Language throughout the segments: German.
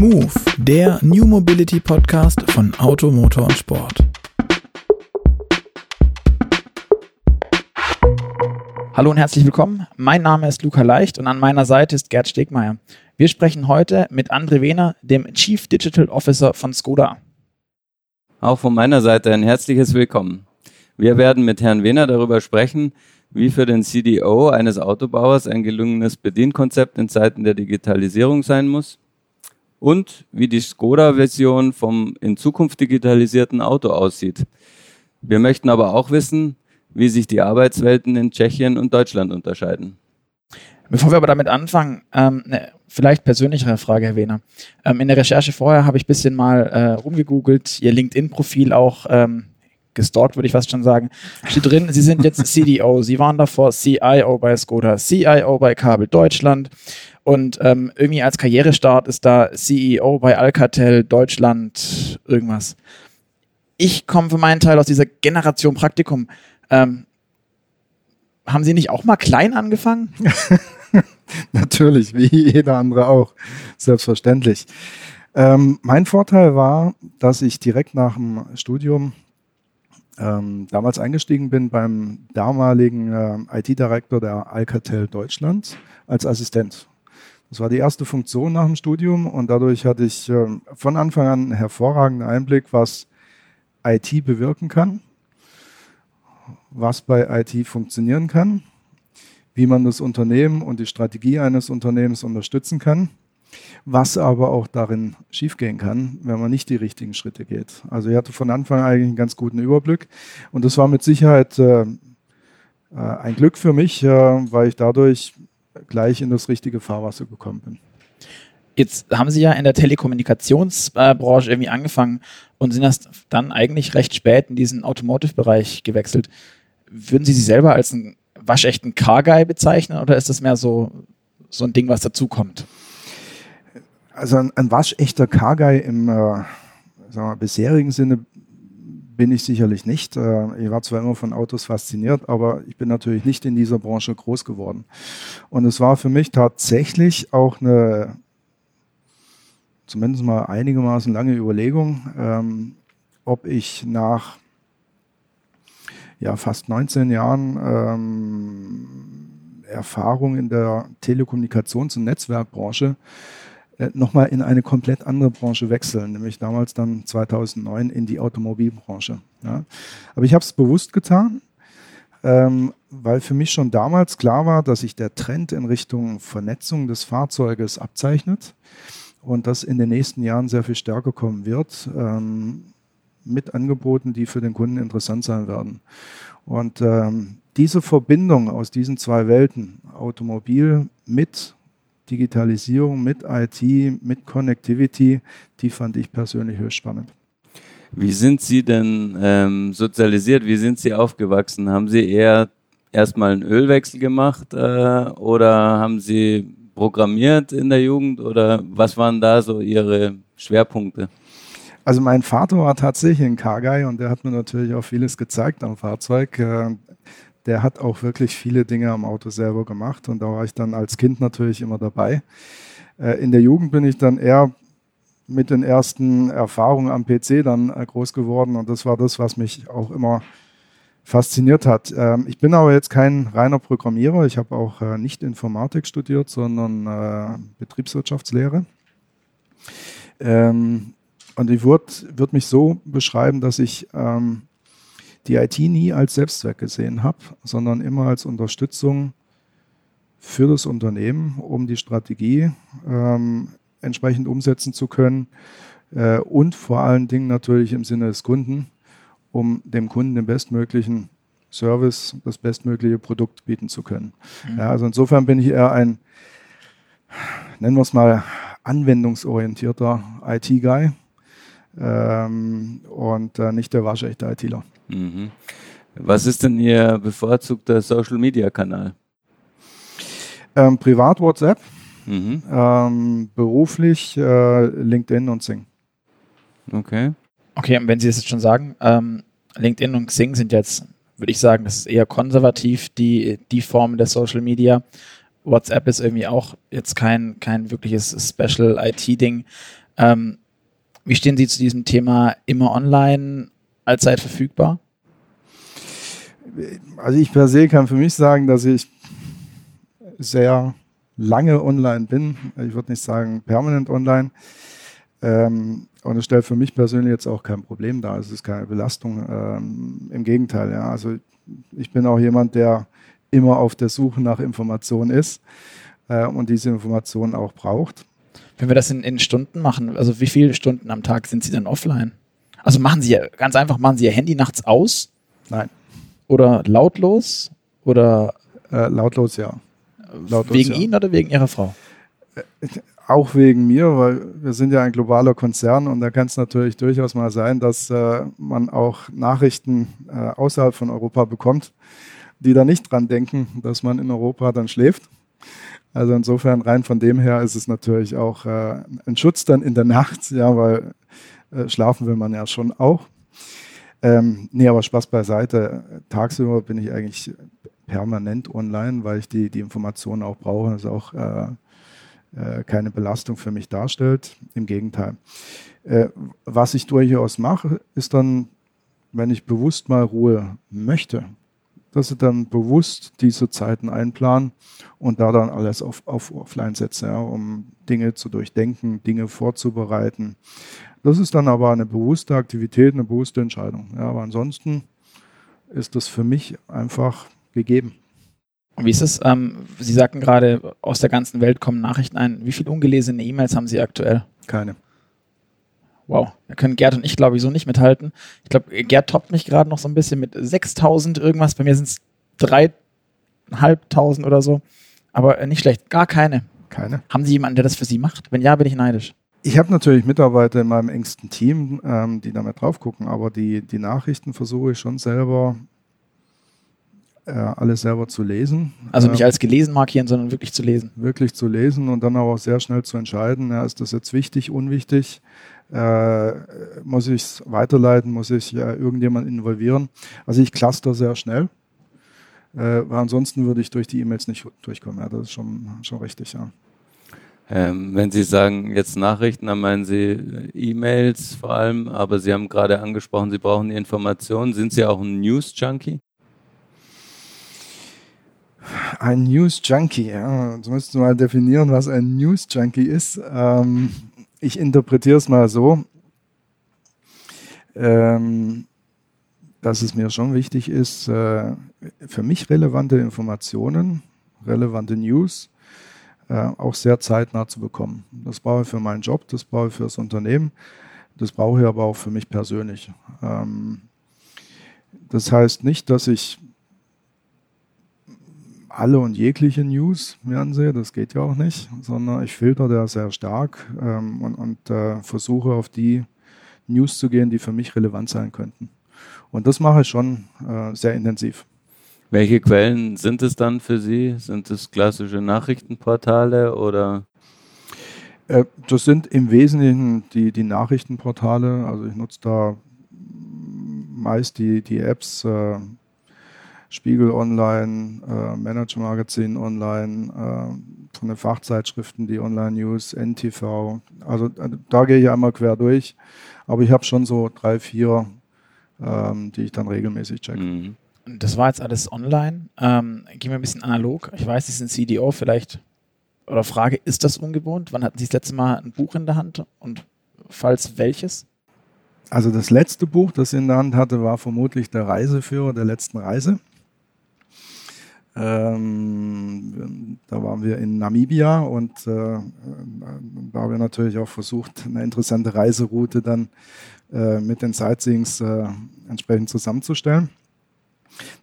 Move, der New Mobility Podcast von Auto, Motor und Sport. Hallo und herzlich willkommen. Mein Name ist Luca Leicht und an meiner Seite ist Gerd Stegmeier. Wir sprechen heute mit André Wehner, dem Chief Digital Officer von Skoda. Auch von meiner Seite ein herzliches Willkommen. Wir werden mit Herrn Wehner darüber sprechen, wie für den CDO eines Autobauers ein gelungenes Bedienkonzept in Zeiten der Digitalisierung sein muss und wie die Skoda-Version vom in Zukunft digitalisierten Auto aussieht. Wir möchten aber auch wissen, wie sich die Arbeitswelten in Tschechien und Deutschland unterscheiden. Bevor wir aber damit anfangen, ähm, eine vielleicht persönlichere Frage, Herr Wehner. Ähm, in der Recherche vorher habe ich ein bisschen mal äh, rumgegoogelt, Ihr LinkedIn-Profil auch ähm, gestalkt, würde ich fast schon sagen. Steht drin, Sie sind jetzt CDO, Sie waren davor CIO bei Skoda, CIO bei Kabel Deutschland und ähm, irgendwie als Karrierestart ist da CEO bei Alcatel Deutschland irgendwas. Ich komme für meinen Teil aus dieser Generation Praktikum. Ähm, haben Sie nicht auch mal klein angefangen? Natürlich, wie jeder andere auch, selbstverständlich. Ähm, mein Vorteil war, dass ich direkt nach dem Studium ähm, damals eingestiegen bin beim damaligen äh, IT-Direktor der Alcatel Deutschland als Assistent. Das war die erste Funktion nach dem Studium und dadurch hatte ich äh, von Anfang an einen hervorragenden Einblick, was IT bewirken kann, was bei IT funktionieren kann, wie man das Unternehmen und die Strategie eines Unternehmens unterstützen kann was aber auch darin schiefgehen kann, wenn man nicht die richtigen Schritte geht. Also ich hatte von Anfang an eigentlich einen ganz guten Überblick und das war mit Sicherheit äh, äh, ein Glück für mich, äh, weil ich dadurch gleich in das richtige Fahrwasser gekommen bin. Jetzt haben Sie ja in der Telekommunikationsbranche irgendwie angefangen und sind erst dann eigentlich recht spät in diesen Automotive-Bereich gewechselt. Würden Sie sich selber als einen waschechten Car-Guy bezeichnen oder ist das mehr so, so ein Ding, was dazukommt? also ein, ein waschechter Car-Guy im äh, wir, bisherigen Sinne bin ich sicherlich nicht. Äh, ich war zwar immer von Autos fasziniert, aber ich bin natürlich nicht in dieser Branche groß geworden. Und es war für mich tatsächlich auch eine, zumindest mal einigermaßen lange Überlegung, ähm, ob ich nach ja, fast 19 Jahren ähm, Erfahrung in der Telekommunikations- und Netzwerkbranche nochmal in eine komplett andere Branche wechseln, nämlich damals dann 2009 in die Automobilbranche. Ja. Aber ich habe es bewusst getan, ähm, weil für mich schon damals klar war, dass sich der Trend in Richtung Vernetzung des Fahrzeuges abzeichnet und das in den nächsten Jahren sehr viel stärker kommen wird, ähm, mit Angeboten, die für den Kunden interessant sein werden. Und ähm, diese Verbindung aus diesen zwei Welten, Automobil mit Digitalisierung, mit IT, mit Connectivity, die fand ich persönlich höchst spannend. Wie sind Sie denn ähm, sozialisiert? Wie sind Sie aufgewachsen? Haben Sie eher erstmal einen Ölwechsel gemacht äh, oder haben Sie programmiert in der Jugend oder was waren da so Ihre Schwerpunkte? Also mein Vater war tatsächlich ein Car-Guy und der hat mir natürlich auch vieles gezeigt am Fahrzeug. Der hat auch wirklich viele Dinge am Auto selber gemacht und da war ich dann als Kind natürlich immer dabei. Äh, in der Jugend bin ich dann eher mit den ersten Erfahrungen am PC dann äh, groß geworden und das war das, was mich auch immer fasziniert hat. Ähm, ich bin aber jetzt kein reiner Programmierer. Ich habe auch äh, nicht Informatik studiert, sondern Betriebswirtschaftslehre. Ähm, und ich würde würd mich so beschreiben, dass ich ähm, die IT nie als Selbstzweck gesehen habe, sondern immer als Unterstützung für das Unternehmen, um die Strategie ähm, entsprechend umsetzen zu können äh, und vor allen Dingen natürlich im Sinne des Kunden, um dem Kunden den bestmöglichen Service, das bestmögliche Produkt bieten zu können. Mhm. Ja, also insofern bin ich eher ein, nennen wir es mal, anwendungsorientierter IT-Guy ähm, und äh, nicht der waschechte ITler. Mhm. Was ist denn Ihr bevorzugter Social-Media-Kanal? Ähm, privat WhatsApp, mhm. ähm, beruflich äh, LinkedIn und Sing. Okay. Okay, und wenn Sie das jetzt schon sagen, ähm, LinkedIn und Xing sind jetzt, würde ich sagen, das ist eher konservativ, die, die Form der Social Media. WhatsApp ist irgendwie auch jetzt kein, kein wirkliches Special IT-Ding. Ähm, wie stehen Sie zu diesem Thema immer online, allzeit verfügbar? Also ich per se kann für mich sagen, dass ich sehr lange online bin. Ich würde nicht sagen permanent online. Ähm, und es stellt für mich persönlich jetzt auch kein Problem dar. Es ist keine Belastung. Ähm, Im Gegenteil, ja. Also ich bin auch jemand, der immer auf der Suche nach Informationen ist äh, und diese Informationen auch braucht. Wenn wir das in, in, Stunden machen, also wie viele Stunden am Tag sind Sie dann offline? Also machen Sie ganz einfach, machen Sie Ihr Handy nachts aus? Nein. Oder lautlos? Oder äh, lautlos, ja. Lautlos, wegen ja. Ihnen oder wegen Ihrer Frau? Äh, auch wegen mir, weil wir sind ja ein globaler Konzern und da kann es natürlich durchaus mal sein, dass äh, man auch Nachrichten äh, außerhalb von Europa bekommt, die da nicht dran denken, dass man in Europa dann schläft. Also insofern rein von dem her ist es natürlich auch äh, ein Schutz dann in der Nacht, ja, weil äh, schlafen will man ja schon auch. Ähm, nee, aber Spaß beiseite. Tagsüber bin ich eigentlich permanent online, weil ich die, die Informationen auch brauche. Das ist auch äh, äh, keine Belastung für mich darstellt. Im Gegenteil. Äh, was ich durchaus mache, ist dann, wenn ich bewusst mal Ruhe möchte, dass ich dann bewusst diese Zeiten einplanen und da dann alles auf, auf Offline setze, ja, um Dinge zu durchdenken, Dinge vorzubereiten. Das ist dann aber eine bewusste Aktivität, eine bewusste Entscheidung. Ja, aber ansonsten ist das für mich einfach gegeben. Und wie ist es? Ähm, Sie sagten gerade, aus der ganzen Welt kommen Nachrichten ein. Wie viele ungelesene E-Mails haben Sie aktuell? Keine. Wow, da können Gerd und ich, glaube ich, so nicht mithalten. Ich glaube, Gerd toppt mich gerade noch so ein bisschen mit 6000 irgendwas. Bei mir sind es 3.500 oder so. Aber äh, nicht schlecht. Gar keine. Keine. Haben Sie jemanden, der das für Sie macht? Wenn ja, bin ich neidisch. Ich habe natürlich Mitarbeiter in meinem engsten Team, ähm, die damit drauf gucken, aber die, die Nachrichten versuche ich schon selber äh, alles selber zu lesen. Also nicht ähm, als gelesen markieren, sondern wirklich zu lesen. Wirklich zu lesen und dann aber auch sehr schnell zu entscheiden, ja, ist das jetzt wichtig, unwichtig, äh, muss ich es weiterleiten, muss ich äh, irgendjemand involvieren. Also ich cluster sehr schnell, äh, weil ansonsten würde ich durch die E-Mails nicht durchkommen. Ja, das ist schon, schon richtig, ja. Ähm, wenn Sie sagen jetzt Nachrichten, dann meinen Sie E-Mails vor allem, aber Sie haben gerade angesprochen, Sie brauchen die Informationen. Sind Sie auch ein News-Junkie? Ein News Junkie, ja. Jetzt müssten wir mal definieren, was ein News Junkie ist. Ähm, ich interpretiere es mal so, ähm, dass es mir schon wichtig ist, äh, für mich relevante Informationen, relevante News äh, auch sehr zeitnah zu bekommen. Das brauche ich für meinen Job, das brauche ich für das Unternehmen, das brauche ich aber auch für mich persönlich. Ähm, das heißt nicht, dass ich alle und jegliche News werden sie, das geht ja auch nicht, sondern ich filter da sehr stark ähm, und, und äh, versuche auf die News zu gehen, die für mich relevant sein könnten. Und das mache ich schon äh, sehr intensiv. Welche Quellen sind es dann für Sie? Sind es klassische Nachrichtenportale oder? Äh, das sind im Wesentlichen die, die Nachrichtenportale. Also ich nutze da meist die, die Apps äh, Spiegel Online, äh, Manager Magazin Online, äh, von den Fachzeitschriften die Online News, NTV. Also äh, da gehe ich einmal quer durch. Aber ich habe schon so drei, vier, ähm, die ich dann regelmäßig checke. Mhm. Das war jetzt alles online. Ähm, gehen wir ein bisschen analog. Ich weiß, Sie sind CDO, vielleicht, oder Frage, ist das ungewohnt? Wann hatten Sie das letzte Mal ein Buch in der Hand und falls welches? Also das letzte Buch, das ich in der Hand hatte, war vermutlich der Reiseführer der letzten Reise. Ähm, da waren wir in Namibia und äh, da haben wir natürlich auch versucht, eine interessante Reiseroute dann äh, mit den Sightseeings äh, entsprechend zusammenzustellen.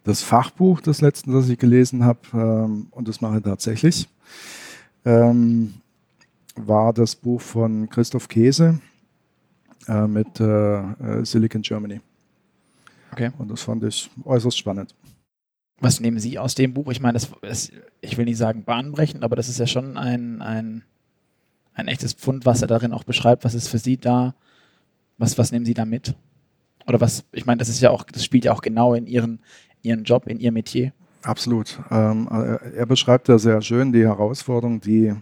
Das Fachbuch, das letzte, das ich gelesen habe, ähm, und das mache ich tatsächlich, ähm, war das Buch von Christoph Käse äh, mit äh, äh, Silicon Germany. Okay. Und das fand ich äußerst spannend. Was nehmen Sie aus dem Buch? Ich meine, das, das, ich will nicht sagen bahnbrechend, aber das ist ja schon ein, ein, ein echtes Pfund, was er darin auch beschreibt. Was ist für Sie da? Was, was nehmen Sie da mit? Oder was, ich meine, das ist ja auch, das spielt ja auch genau in Ihren, Ihren Job, in Ihr Metier. Absolut. Ähm, er beschreibt ja sehr schön die Herausforderung, die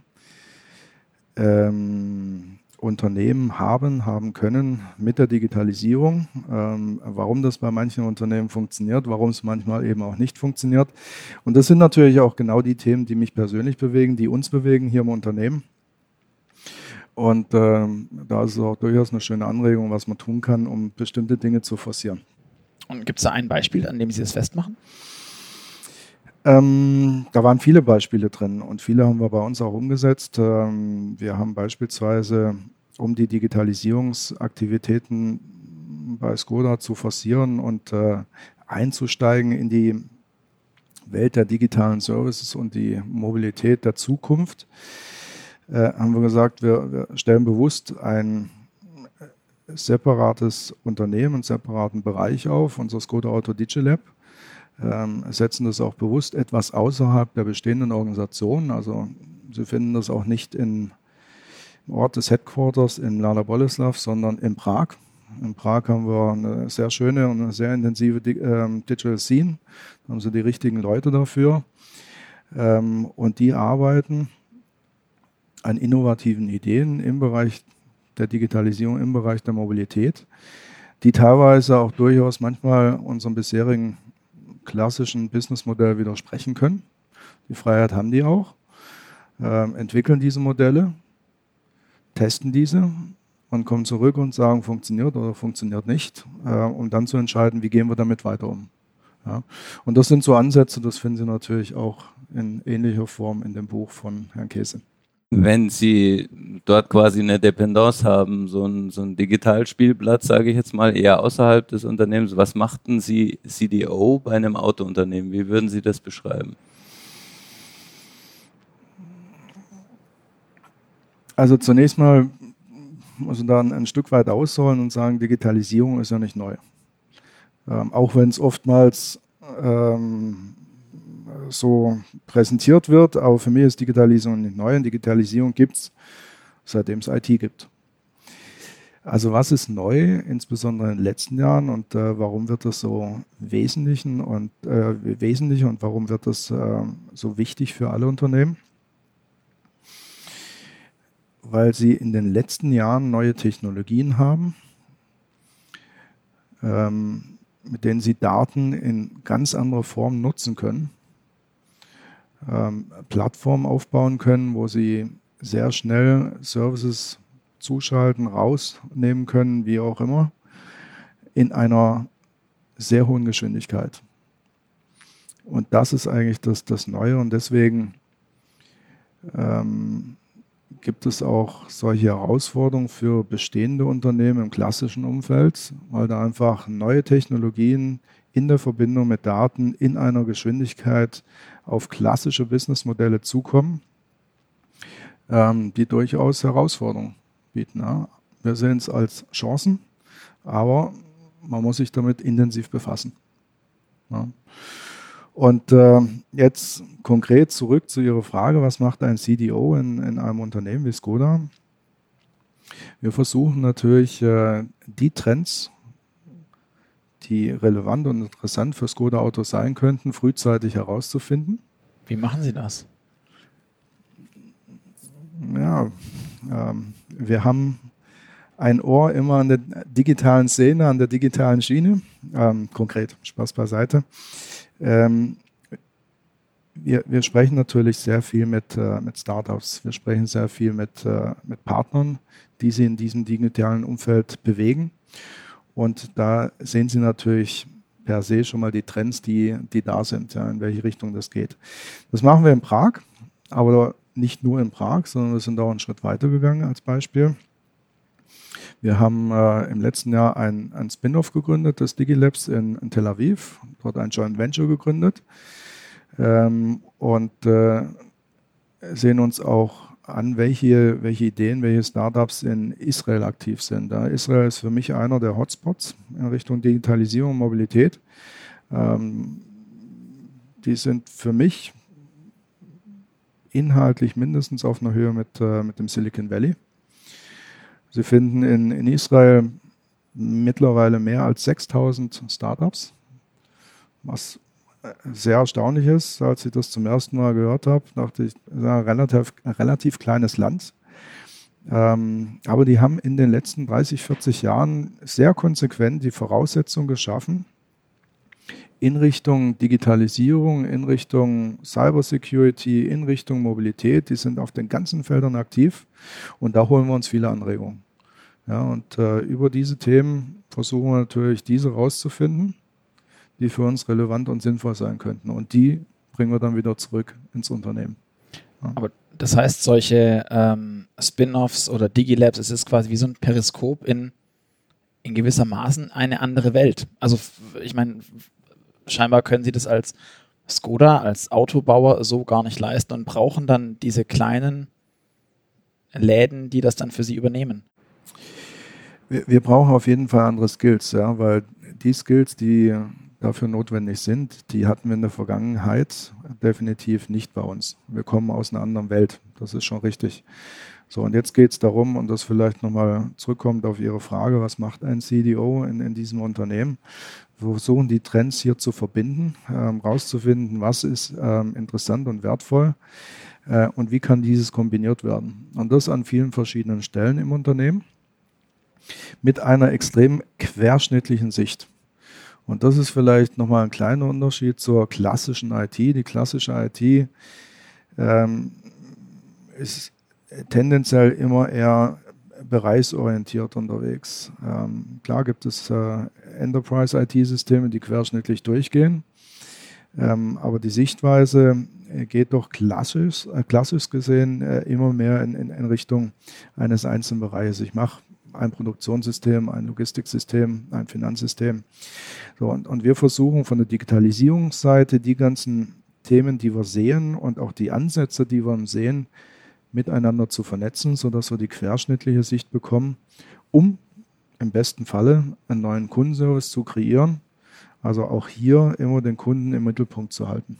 ähm, Unternehmen haben, haben können mit der Digitalisierung, ähm, warum das bei manchen Unternehmen funktioniert, warum es manchmal eben auch nicht funktioniert. Und das sind natürlich auch genau die Themen, die mich persönlich bewegen, die uns bewegen hier im Unternehmen. Und ähm, da ist es auch durchaus eine schöne Anregung, was man tun kann, um bestimmte Dinge zu forcieren. Und gibt es da ein Beispiel, an dem Sie das festmachen? Ähm, da waren viele Beispiele drin und viele haben wir bei uns auch umgesetzt. Ähm, wir haben beispielsweise, um die Digitalisierungsaktivitäten bei Skoda zu forcieren und äh, einzusteigen in die Welt der digitalen Services und die Mobilität der Zukunft, äh, haben wir gesagt, wir, wir stellen bewusst ein separates Unternehmen, einen separaten Bereich auf, unser Skoda Auto Digilab ähm, setzen das auch bewusst etwas außerhalb der bestehenden Organisation. Also Sie finden das auch nicht in, im Ort des Headquarters in Lala Boleslav, sondern in Prag. In Prag haben wir eine sehr schöne und eine sehr intensive ähm, Digital Scene. Da haben sie die richtigen Leute dafür. Ähm, und die arbeiten an innovativen Ideen im Bereich der Digitalisierung, im Bereich der Mobilität, die teilweise auch durchaus manchmal unserem bisherigen klassischen Businessmodell widersprechen können. Die Freiheit haben die auch, äh, entwickeln diese Modelle, testen diese und kommen zurück und sagen, funktioniert oder funktioniert nicht, äh, um dann zu entscheiden, wie gehen wir damit weiter um. Ja. Und das sind so Ansätze, das finden Sie natürlich auch in ähnlicher Form in dem Buch von Herrn Käse wenn Sie dort quasi eine Dependance haben, so ein, so ein Digitalspielplatz, sage ich jetzt mal, eher außerhalb des Unternehmens, was machten Sie CDO bei einem Autounternehmen? Wie würden Sie das beschreiben? Also zunächst mal muss man da ein, Stück weit ausholen und sagen, Digitalisierung ist ja nicht neu. Ähm, auch wenn es oftmals ähm, so präsentiert wird. Aber für mich ist Digitalisierung nicht neu und Digitalisierung gibt es, seitdem es IT gibt. Also was ist neu, insbesondere in den letzten Jahren und äh, warum wird das so wesentlichen und, äh, wesentlich und warum wird das äh, so wichtig für alle Unternehmen? Weil sie in den letzten Jahren neue Technologien haben, ähm, mit denen sie Daten in ganz anderer Form nutzen können ähm, Plattform aufbauen können, wo sie sehr schnell Services zuschalten, rausnehmen können, wie auch immer, in einer sehr hohen Geschwindigkeit. Und das ist eigentlich das, das Neue und deswegen ähm, gibt es auch solche Herausforderungen für bestehende Unternehmen im klassischen Umfeld, weil da einfach neue Technologien in der Verbindung mit Daten in einer Geschwindigkeit auf klassische Businessmodelle zukommen, ähm, die durchaus Herausforderungen bieten. Ja. Wir sehen es als Chancen, aber man muss sich damit intensiv befassen. Ja. Und äh, jetzt konkret zurück zu Ihrer Frage, was macht ein CDO in, in einem Unternehmen wie Skoda? Wir versuchen natürlich äh, die Trends die relevant und interessant für Skoda-Autos sein könnten, frühzeitig herauszufinden. Wie machen Sie das? Ja, ähm, wir haben ein Ohr immer an der digitalen Szene, an der digitalen Schiene. Ähm, konkret, Spaß beiseite. Ähm, wir, wir, sprechen natürlich sehr viel mit, äh, mit Startups. Wir sprechen sehr viel mit, äh, mit Partnern, die sie in diesem digitalen Umfeld bewegen. Und da sehen Sie natürlich per se schon mal die Trends, die, die da sind, ja, in welche Richtung das geht. Das machen wir in Prag, aber nicht nur in Prag, sondern wir sind auch einen Schritt weiter gegangen als Beispiel. Wir haben äh, im letzten Jahr ein, ein Spin-off gegründet des Digilabs in, in, Tel Aviv, dort ein Joint Venture gegründet ähm, und äh, sehen uns auch an, welche, welche Ideen, welche Startups in Israel aktiv sind. Israel ist für mich einer der Hotspots in Richtung Digitalisierung und Mobilität. Ähm, die sind für mich inhaltlich mindestens auf einer Höhe mit, äh, mit dem Silicon Valley. Sie finden in, in Israel mittlerweile mehr als 6000 Startups, was sehr erstaunlich ist, als ich das zum ersten Mal gehört habe, dachte ich, ein relativ, relativ kleines Land. Ähm, aber die haben in den letzten 30, 40 Jahren sehr konsequent die Voraussetzung geschaffen, in Richtung Digitalisierung, in Richtung Cybersecurity, in Richtung Mobilität. Die sind auf den ganzen Feldern aktiv und da holen wir uns viele Anregungen. Ja, und äh, über diese Themen versuchen wir natürlich, diese rauszufinden, die für uns relevant und sinnvoll sein könnten. Und die bringen wir dann wieder zurück ins Unternehmen. Ja. Aber das heißt, solche ähm, Spin-offs oder Digilabs, es ist quasi wie so ein Periskop in, in gewissermaßen eine andere Welt. Also ich meine, scheinbar können sie das als Skoda, als Autobauer so gar nicht leisten und brauchen dann diese kleinen Läden, die das dann für sie übernehmen. Wir, wir brauchen auf jeden Fall andere Skills, ja, weil die Skills, die dafür notwendig sind, die hatten wir in der Vergangenheit definitiv nicht bei uns. Wir kommen aus einer anderen Welt, das ist schon richtig. So, und jetzt geht es darum, und das vielleicht nochmal zurückkommt auf Ihre Frage, was macht ein CDO in, in diesem Unternehmen? Wir versuchen die Trends hier zu verbinden, ähm, rauszufinden, was ist ähm, interessant und wertvoll äh, und wie kann dieses kombiniert werden. Und das an vielen verschiedenen Stellen im Unternehmen mit einer extrem querschnittlichen Sicht. Und das ist vielleicht nochmal ein kleiner Unterschied zur klassischen IT. Die klassische IT ähm, ist tendenziell immer eher bereichsorientiert unterwegs. Ähm, klar gibt es äh, Enterprise-IT-Systeme, die querschnittlich durchgehen, ähm, aber die Sichtweise geht doch klassisch, äh, klassisch gesehen äh, immer mehr in, in, in Richtung eines einzelnen Bereiches. Ich mache ein Produktionssystem, ein Logistiksystem, ein Finanzsystem. So, und, und wir versuchen von der Digitalisierungsseite die ganzen Themen, die wir sehen und auch die Ansätze, die wir sehen, miteinander zu vernetzen, sodass wir die querschnittliche Sicht bekommen, um im besten Falle einen neuen Kundenservice zu kreieren. Also auch hier immer den Kunden im Mittelpunkt zu halten.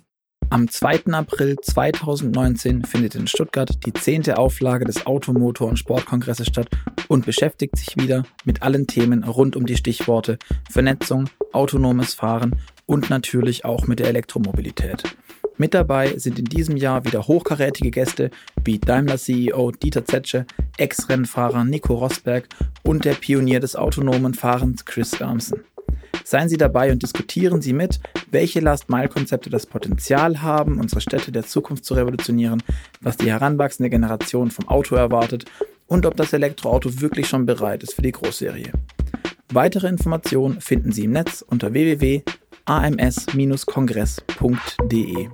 Am 2. April 2019 findet in Stuttgart die zehnte Auflage des Automotor- und Sportkongresses statt und beschäftigt sich wieder mit allen Themen rund um die Stichworte Vernetzung, autonomes Fahren und natürlich auch mit der Elektromobilität. Mit dabei sind in diesem Jahr wieder hochkarätige Gäste wie Daimler-CEO Dieter Zetsche, Ex-Rennfahrer Nico Rosberg und der Pionier des autonomen Fahrens Chris Wärmsen. Seien Sie dabei und diskutieren Sie mit, welche Last-Mile-Konzepte das Potenzial haben, unsere Städte der Zukunft zu revolutionieren, was die heranwachsende Generation vom Auto erwartet und ob das Elektroauto wirklich schon bereit ist für die Großserie. Weitere Informationen finden Sie im Netz unter www.ams-kongress.de.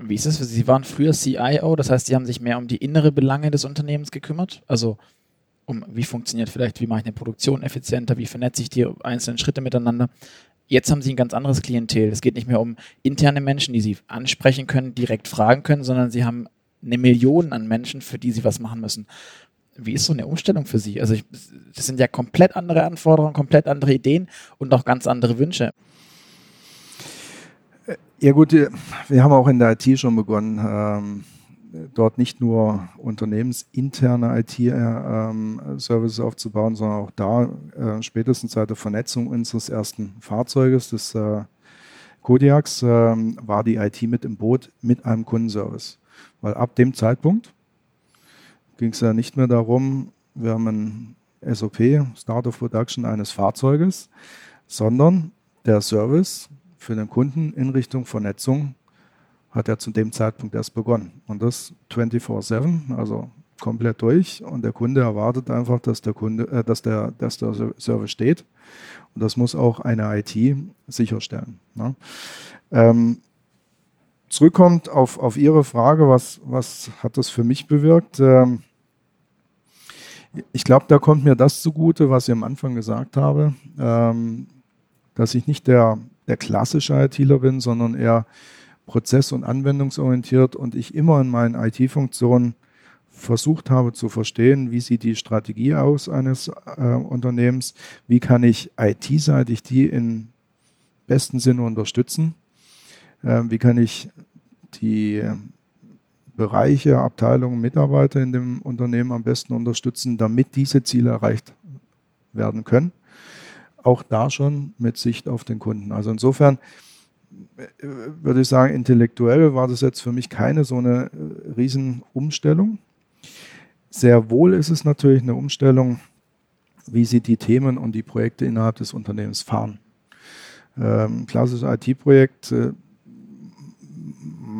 Wie ist es? Sie waren früher CIO, das heißt, Sie haben sich mehr um die innere Belange des Unternehmens gekümmert. Also um wie funktioniert vielleicht, wie mache ich eine Produktion effizienter, wie vernetze ich die einzelnen Schritte miteinander. Jetzt haben sie ein ganz anderes Klientel. Es geht nicht mehr um interne Menschen, die sie ansprechen können, direkt fragen können, sondern sie haben eine Million an Menschen, für die sie was machen müssen. Wie ist so eine Umstellung für Sie? Also ich, das sind ja komplett andere Anforderungen, komplett andere Ideen und auch ganz andere Wünsche. Ja gut, wir haben auch in der IT schon begonnen. Ähm dort nicht nur unternehmensinterne IT-Services ähm, aufzubauen, sondern auch da äh, spätestens seit der Vernetzung unseres ersten Fahrzeuges, des äh, Kodiaks, äh, war die IT mit im Boot mit einem Kundenservice. Weil ab dem Zeitpunkt ging es ja nicht mehr darum, wir haben ein SOP, Start of Production eines Fahrzeuges, sondern der Service für den Kunden in Richtung Vernetzung hat er zu dem Zeitpunkt erst begonnen. Und das 24-7, also komplett durch. Und der Kunde erwartet einfach, dass der Kunde, äh, dass der, dass der Service steht. Und das muss auch eine IT sicherstellen. Ne? Ähm, zurückkommt auf, auf Ihre Frage, was, was hat das für mich bewirkt? Ähm, ich glaube, da kommt mir das zugute, was ich am Anfang gesagt habe, ähm, dass ich nicht der, der klassische ITler bin, sondern eher prozess- und anwendungsorientiert und ich immer in meinen IT-Funktionen versucht habe zu verstehen, wie sieht die Strategie aus eines äh, Unternehmens, wie kann ich IT-seitig die im besten Sinne unterstützen, äh, wie kann ich die Bereiche, Abteilungen, Mitarbeiter in dem Unternehmen am besten unterstützen, damit diese Ziele erreicht werden können. Auch da schon mit Sicht auf den Kunden. Also insofern würde ich sagen, intellektuell war das jetzt für mich keine so eine äh, Riesenumstellung. sehr wohl ist es natürlich eine Umstellung, wie sie die Themen und die Projekte innerhalb des Unternehmens fahren. Ähm, klassisches IT-Projekt äh,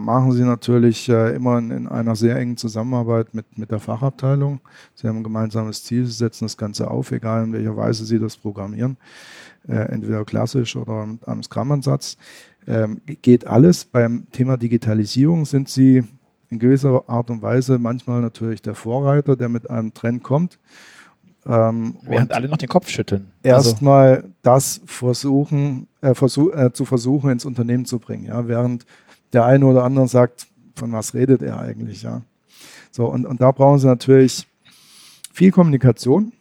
machen sie natürlich äh, immer in, in, einer sehr engen Zusammenarbeit mit, mit der Fachabteilung. Sie haben ein gemeinsames Ziel, sie setzen das Ganze auf, egal in welcher Weise sie das programmieren, äh, entweder klassisch oder mit einem Scrum-Ansatz. Ähm, geht alles. Beim Thema Digitalisierung sind sie in gewisser Art und Weise manchmal natürlich der Vorreiter, der mit einem Trend kommt. Ähm, Während alle noch den Kopf schütteln. Erstmal also. das versuchen, äh, versuch, äh, zu versuchen, ins Unternehmen zu bringen. Ja? Während der eine oder andere sagt, von was redet er eigentlich? Ja? So, und, und da brauchen sie natürlich viel Kommunikation,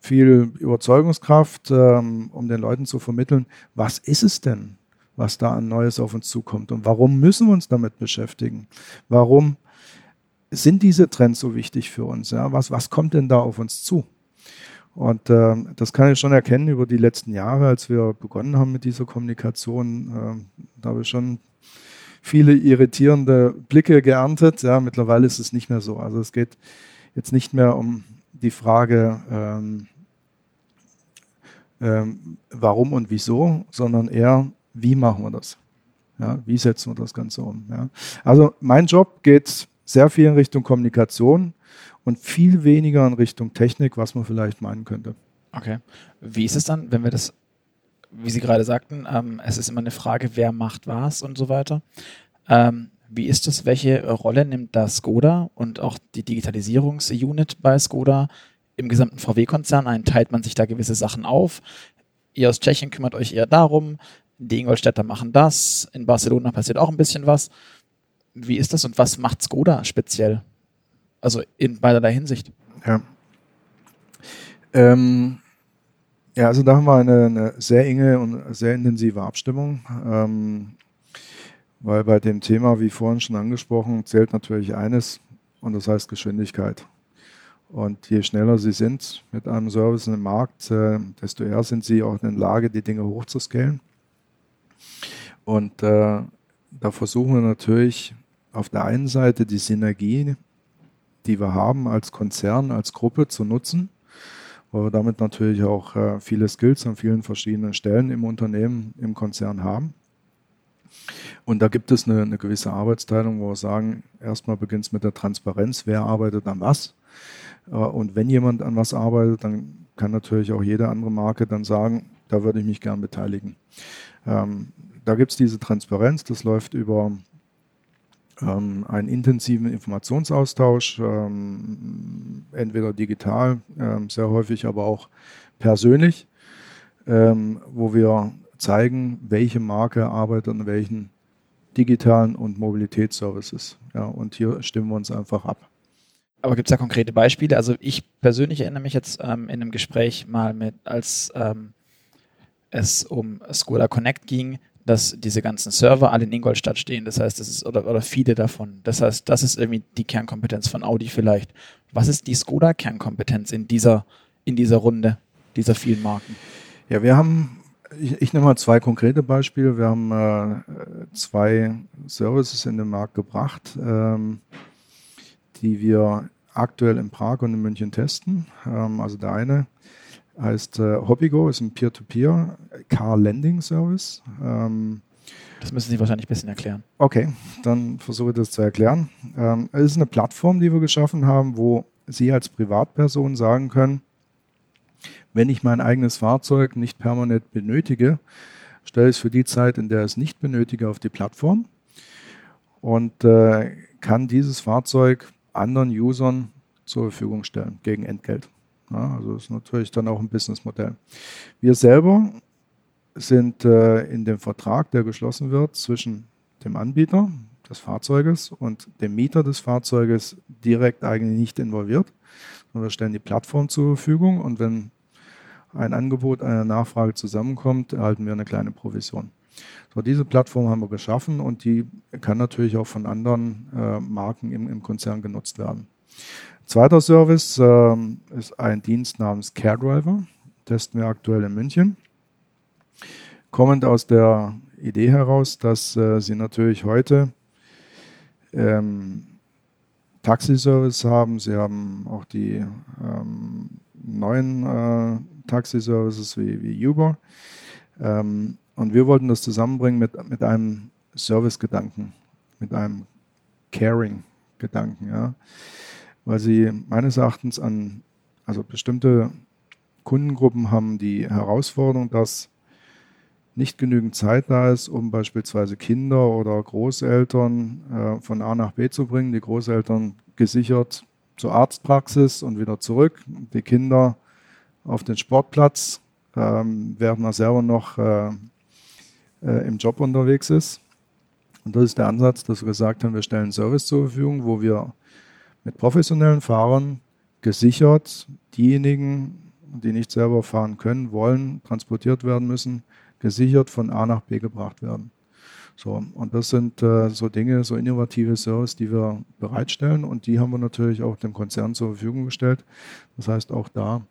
viel Überzeugungskraft, ähm, um den Leuten zu vermitteln, was ist es denn? was da an Neues auf uns zukommt. Und warum müssen wir uns damit beschäftigen? Warum sind diese Trends so wichtig für uns? Ja? Was, was kommt denn da auf uns zu? Und äh, das kann ich schon erkennen über die letzten Jahre, als wir begonnen haben mit dieser Kommunikation. Äh, da habe ich schon viele irritierende Blicke geerntet. Ja, mittlerweile ist es nicht mehr so. Also es geht jetzt nicht mehr um die Frage, ähm, ähm, warum und wieso, sondern eher, wie machen wir das? Ja, wie setzen wir das Ganze um? Ja? Also mein Job geht sehr viel in Richtung Kommunikation und viel weniger in Richtung Technik, was man vielleicht meinen könnte. Okay. Wie ist es dann, wenn wir das, wie Sie gerade sagten, ähm, es ist immer eine Frage, wer macht was und so weiter. Ähm, wie ist es, welche Rolle nimmt da Skoda und auch die Digitalisierungsunit bei Skoda im gesamten VW-Konzern ein? Teilt man sich da gewisse Sachen auf? Ihr aus Tschechien kümmert euch eher darum, die Ingolstädter machen das, in Barcelona passiert auch ein bisschen was. Wie ist das und was macht Skoda speziell? Also in beiderlei Hinsicht. Ja. Ähm, ja, also da haben wir eine, eine, sehr enge und sehr intensive Abstimmung, ähm, weil bei dem Thema, wie vorhin schon angesprochen, zählt natürlich eines und das heißt Geschwindigkeit. Und je schneller Sie sind mit einem Service im Markt, äh, desto eher sind Sie auch in der Lage, die Dinge hochzuscalen. Und äh, da versuchen wir natürlich auf der einen Seite die Synergie, die wir haben als Konzern, als Gruppe zu nutzen, weil wir damit natürlich auch äh, viele Skills an vielen verschiedenen Stellen im Unternehmen, im Konzern haben. Und da gibt es eine, eine gewisse Arbeitsteilung, wo wir sagen, erstmal beginnt es mit der Transparenz, wer arbeitet an was. Äh, und wenn jemand an was arbeitet, dann kann natürlich auch jede andere Marke dann sagen, da würde ich mich gern beteiligen. Ähm, da gibt es diese Transparenz, das läuft über ähm, einen intensiven Informationsaustausch, ähm, entweder digital, ähm, sehr häufig aber auch persönlich, ähm, wo wir zeigen, welche Marke arbeitet an welchen digitalen und Mobilitätsservices. Ja, und hier stimmen wir uns einfach ab. Aber gibt es da konkrete Beispiele? Also ich persönlich erinnere mich jetzt ähm, in einem Gespräch mal mit, als ähm, es um Skoda Connect ging, dass diese ganzen Server alle in Ingolstadt stehen. Das heißt, das ist, oder, oder viele davon. Das heißt, das ist irgendwie die Kernkompetenz von Audi vielleicht. Was ist die Skoda-Kernkompetenz in dieser, in dieser Runde, dieser vielen Marken? Ja, wir haben, ich, ich nehme mal zwei konkrete Beispiele. Wir haben äh, zwei Services in den Markt gebracht, ähm, die wir aktuell in Prag und in München testen. Ähm, also der eine heißt äh, Hobbygo, ist ein Peer-to-Peer Car Lending Service. Ähm, das müssen Sie wahrscheinlich ein bisschen erklären. Okay, dann versuche ich das zu erklären. Ähm, es ist eine Plattform, die wir geschaffen haben, wo Sie als Privatperson sagen können, wenn ich mein eigenes Fahrzeug nicht permanent benötige, stelle ich es für die Zeit, in der ich es nicht benötige, auf die Plattform und äh, kann dieses Fahrzeug anderen Usern zur Verfügung stellen gegen Entgelt. Ja, also ist natürlich dann auch ein Businessmodell. Wir selber sind äh, in dem Vertrag, der geschlossen wird zwischen dem Anbieter des Fahrzeuges und dem Mieter des Fahrzeuges direkt eigentlich nicht involviert. wir stellen die Plattform zur Verfügung und wenn ein Angebot, eine Nachfrage zusammenkommt, erhalten wir eine kleine Provision. So, diese Plattform haben wir geschaffen und die kann natürlich auch von anderen äh, Marken im, im Konzern genutzt werden. Zweiter Service ähm, ist ein Dienst namens CareDriver. Testen wir aktuell in München. Kommend aus der Idee heraus, dass äh, Sie natürlich heute ähm, Taxiservice haben. Sie haben auch die ähm, neuen äh, Taxiservices wie, wie Uber. Ähm, und wir wollten das zusammenbringen mit, mit einem Service-Gedanken, mit einem Caring-Gedanken, ja. Weil sie meines Erachtens an, also bestimmte Kundengruppen haben die Herausforderung, dass nicht genügend Zeit da ist, um beispielsweise Kinder oder Großeltern äh, von A nach B zu bringen. Die Großeltern gesichert zur Arztpraxis und wieder zurück. Die Kinder auf den Sportplatz, ähm, während man selber noch äh, äh, im Job unterwegs ist. Und das ist der Ansatz, dass wir gesagt haben, wir stellen Service zur Verfügung, wo wir mit professionellen Fahrern gesichert diejenigen, die nicht selber fahren können, wollen, transportiert werden müssen, gesichert von A nach B gebracht werden. So, und das sind äh, so Dinge, so innovative Services, die wir bereitstellen und die haben wir natürlich auch dem Konzern zur Verfügung gestellt. Das heißt, auch da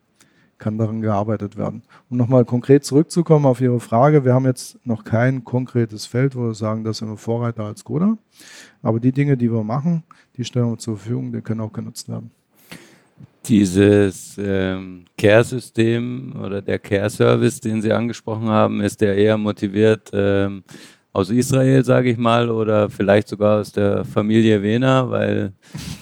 kann daran gearbeitet werden. Um nochmal konkret zurückzukommen auf Ihre Frage, wir haben jetzt noch kein konkretes Feld, wo wir sagen, da sind wir Vorreiter als Skoda. Aber die Dinge, die wir machen, die stellen wir zur Verfügung, die können auch genutzt werden. Dieses ähm, Care-System oder der Care-Service, den Sie angesprochen haben, ist der eher motiviert ähm, aus Israel, sage ich mal, oder vielleicht sogar aus der Familie Wehner, weil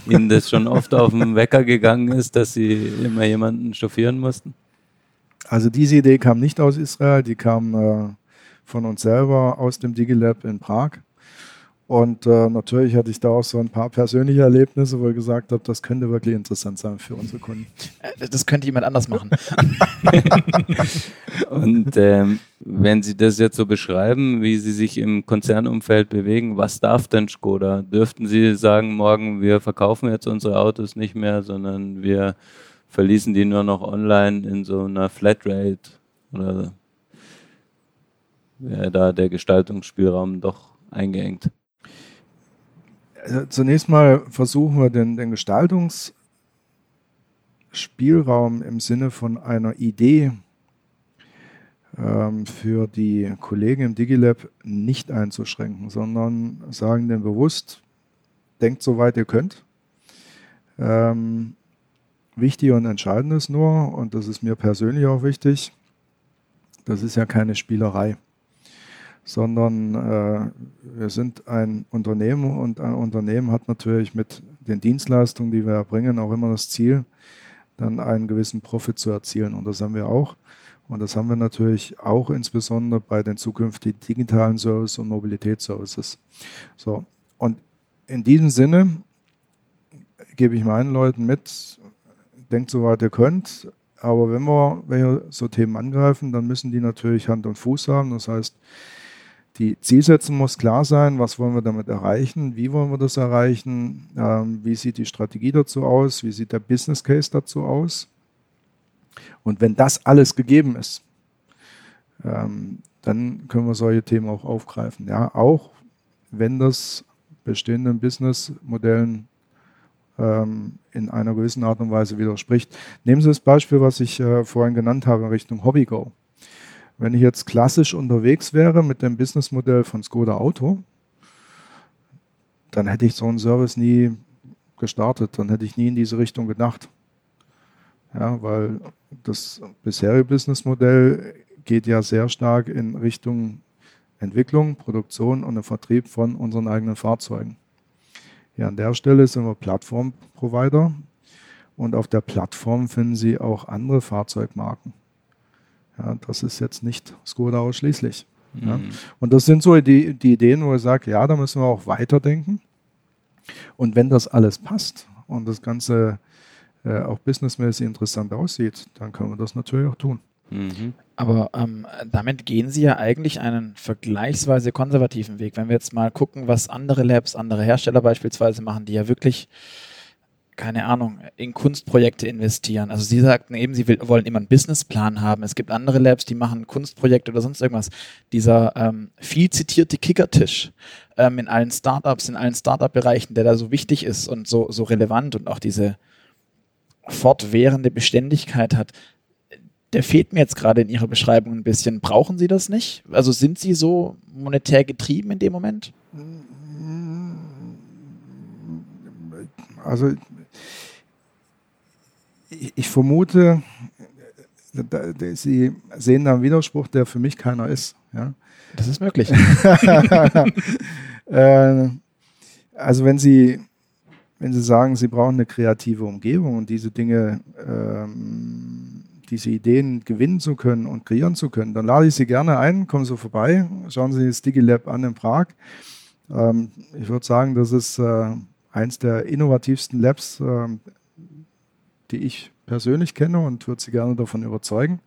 ihnen das schon oft auf den Wecker gegangen ist, dass sie immer jemanden chauffieren mussten? Also diese Idee kam nicht aus Israel, die kam äh, von uns selber aus dem DigiLab in Prag. Und äh, natürlich hatte ich da auch so ein paar persönliche Erlebnisse, wo ich gesagt habe, das könnte wirklich interessant sein für unsere Kunden. Äh, das könnte jemand anders machen. Und ähm, wenn Sie das jetzt so beschreiben, wie Sie sich im Konzernumfeld bewegen, was darf denn Skoda? Dürften Sie sagen, morgen wir verkaufen jetzt unsere Autos nicht mehr, sondern wir verließen die nur noch online in so einer Flatrate? Oder wäre da der Gestaltungsspielraum doch eingeengt? Also zunächst mal versuchen wir den, den Gestaltungsspielraum im Sinne von einer Idee ähm, für die Kollegen im Digilab nicht einzuschränken, sondern sagen dem bewusst, denkt so weit ihr könnt. Ähm, wichtig und entscheidend ist nur, und das ist mir persönlich auch wichtig, das ist ja keine Spielerei sondern äh, wir sind ein Unternehmen und ein Unternehmen hat natürlich mit den Dienstleistungen, die wir erbringen, auch immer das Ziel, dann einen gewissen Profit zu erzielen. Und das haben wir auch. Und das haben wir natürlich auch insbesondere bei den zukünftigen digitalen Services und Mobilitätsservices. So. Und in diesem Sinne gebe ich meinen Leuten mit, denkt so weit ihr könnt. Aber wenn wir, wenn wir so Themen angreifen, dann müssen die natürlich Hand und Fuß haben. Das heißt, die Zielsetzung muss klar sein, was wollen wir damit erreichen, wie wollen wir das erreichen, ähm, wie sieht die Strategie dazu aus, wie sieht der Business Case dazu aus. Und wenn das alles gegeben ist, ähm, dann können wir solche Themen auch aufgreifen. Ja, auch wenn das bestehenden Businessmodellen ähm, in einer gewissen Art und Weise widerspricht. Nehmen Sie das Beispiel, was ich äh, vorhin genannt habe, in Richtung HobbyGo. Wenn ich jetzt klassisch unterwegs wäre mit dem Businessmodell von Skoda Auto, dann hätte ich so einen Service nie gestartet, dann hätte ich nie in diese Richtung gedacht. Ja, weil das bisherige Businessmodell geht ja sehr stark in Richtung Entwicklung, Produktion und Vertrieb von unseren eigenen Fahrzeugen. Ja, an der Stelle sind wir Plattformprovider und auf der Plattform finden Sie auch andere Fahrzeugmarken. Ja, das ist jetzt nicht Skoda ausschließlich. Mhm. Ja. Und das sind so die, die Ideen, wo ich sage, ja, da müssen wir auch weiterdenken. Und wenn das alles passt und das Ganze äh, auch businessmäßig interessant aussieht, dann können wir das natürlich auch tun. Mhm. Aber ähm, damit gehen Sie ja eigentlich einen vergleichsweise konservativen Weg. Wenn wir jetzt mal gucken, was andere Labs, andere Hersteller beispielsweise machen, die ja wirklich keine Ahnung, in Kunstprojekte investieren. Also Sie sagten eben, Sie will, wollen immer einen Businessplan haben. Es gibt andere Labs, die machen Kunstprojekte oder sonst irgendwas. Dieser ähm, viel zitierte Kickertisch ähm, in allen Startups, in allen Startup-Bereichen, der da so wichtig ist und so, so relevant und auch diese fortwährende Beständigkeit hat, der fehlt mir jetzt gerade in Ihrer Beschreibung ein bisschen. Brauchen Sie das nicht? Also sind Sie so monetär getrieben in dem Moment? Also ich, vermute, Sie sehen da einen Widerspruch, der für mich keiner ist. Ja? Das ist möglich. äh, also wenn Sie, wenn Sie sagen, Sie brauchen eine kreative Umgebung und diese Dinge, ähm, diese Ideen gewinnen zu können und kreieren zu können, dann lade ich Sie gerne ein, kommen Sie vorbei, schauen Sie das DigiLab an in Prag. Ähm, ich würde sagen, das ist äh, eins der innovativsten Labs, äh, die ich persönlich kenne und würde Sie gerne davon überzeugen.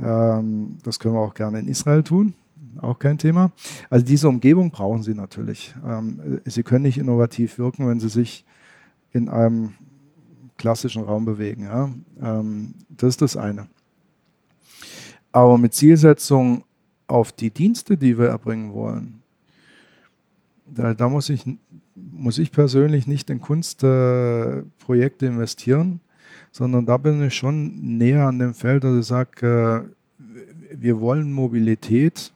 Ähm, das können wir auch gerne in Israel tun auch kein Thema. Also diese Umgebung brauchen Sie natürlich. Ähm, Sie können nicht innovativ wirken, wenn Sie sich in einem klassischen Raum bewegen. Ähm, das ist das eine. Aber mit Zielsetzung auf die Dienste, die wir erbringen wollen, da, da muss, ich, muss ich persönlich nicht in Kunstprojekte äh, investieren, sondern da bin ich schon näher an dem Feld, dass ich sage, äh, wir wollen Mobilität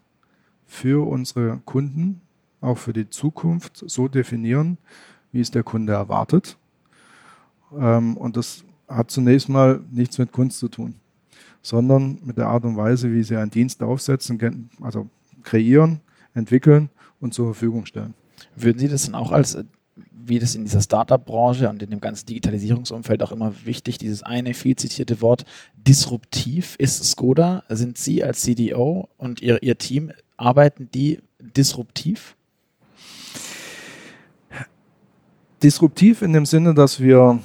für unsere Kunden, auch für die Zukunft, so definieren, wie es der Kunde erwartet. Ähm, und das hat zunächst mal nichts mit Kunst zu tun, sondern mit der Art und Weise, wie sie einen Dienst aufsetzen, also kreieren, entwickeln und zur Verfügung stellen. Würden Sie das dann auch als, wie das in dieser Startup-Branche und in dem ganzen Digitalisierungsumfeld auch immer wichtig, dieses eine viel zitierte Wort disruptiv ist Skoda? Sind Sie als CDO und Ihr, Ihr Team arbeiten die disruptiv? Disruptiv in dem Sinne, dass wir